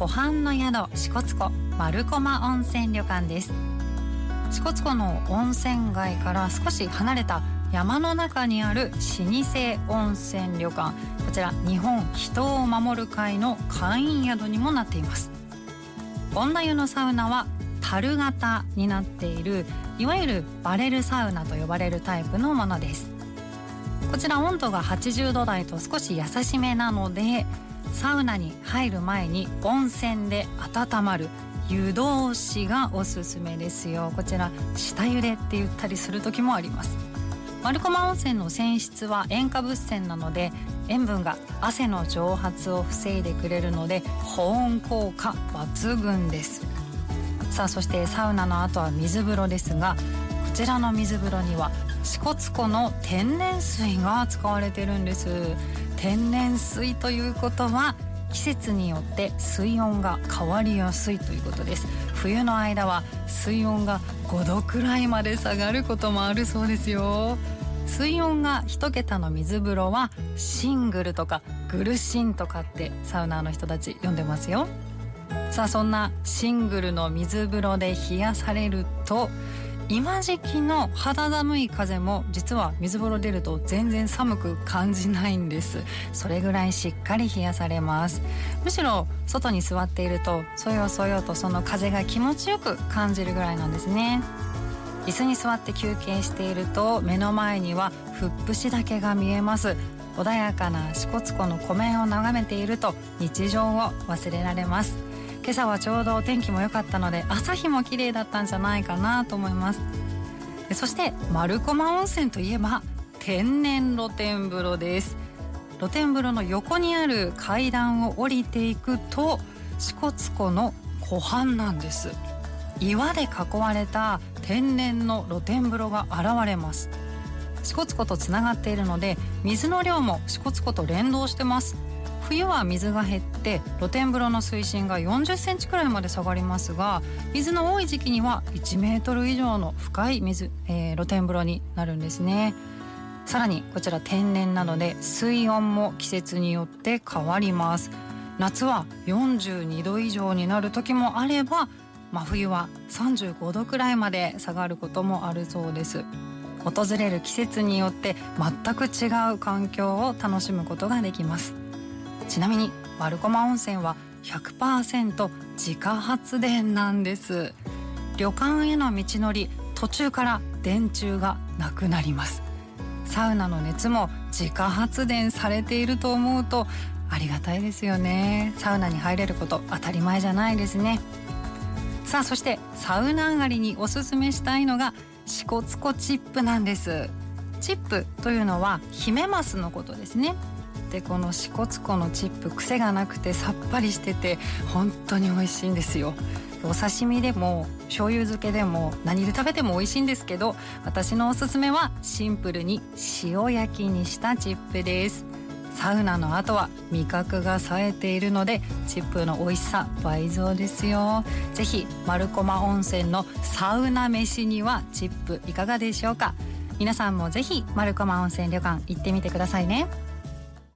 湖畔の宿支笏湖丸駒温泉旅館です。支笏湖の温泉街から少し離れた山の中にある老舗温泉旅館。こちら日本人を守る会の会員宿にもなっています。女湯のサウナは樽型になっているいわゆるバレルサウナと呼ばれるタイプのものです。こちら温度が80度台と少し優しめなのでサウナに入る前に温泉で温まる湯通しがおすすめですよ。こちら下茹でって言ったりする時もあります。丸駒温泉の泉質は塩化物泉なので塩分が汗の蒸発を防いでくれるので保温効果抜群です。さあそしてサウナの後は水風呂ですがこちらの水風呂には支笏湖の天然水が使われてるんです。天然水ということは季節によって水温が変わりやすいということです。冬の間は水温が5度くらいまで下がることもあるそうですよ。水温が1桁の水風呂はシングルとかグルシンとかってサウナーの人たち呼んでますよ。さあそんなシングルの水風呂で冷やされると今時期の肌寒い風も実は水風呂出ると全然寒く感じないんです。それぐらいしっかり冷やされます。むしろ外に座っているとそよそよとその風が気持ちよく感じるぐらいなんですね。椅子に座って休憩していると目の前にはふっぷし岳が見えます。穏やかな支笏湖の湖面を眺めていると日常を忘れられます。今朝はちょうどお天気も良かったので朝日も綺麗だったんじゃないかなと思います。そして丸駒温泉といえば天然露天風呂です。露天風呂の横にある階段を降りていくと支笏湖の湖畔なんです。岩で囲われた天然の露天風呂が現れます。支笏湖とつながっているので水の量も支笏湖と連動してます。冬は水が減って露天風呂の水深が40センチくらいまで下がりますが水の多い時期には1メートル以上の深い水、えー、露天風呂になるんですね。さらにこちら天然なので水温も季節によって変わります。夏は42度以上になる時もあれば真冬は35度くらいまで下がることもあるそうです。訪れる季節によって全く違う環境を楽しむことができます。ちなみに丸駒温泉は100%自家発電なんです。旅館への道のり途中から電柱がなくなります。サウナの熱も自家発電されていると思うとありがたいですよね。サウナに入れること当たり前じゃないですね。さあそしてサウナ上がりにおすすめしたいのが支笏湖チップなんです。チップというのはヒメマスのことですね。でこの支笏湖のチップ癖がなくてさっぱりしてて本当に美味しいんですよ。お刺身でも醤油漬けでも何で食べても美味しいんですけど私のおすすめはシンプルに塩焼きにしたチップです。サウナの後は味覚が冴えているのでチップの美味しさ倍増ですよ。ぜひ丸駒温泉のサウナ飯にはチップいかがでしょうか。皆さんもぜひ丸駒温泉旅館行ってみてくださいね。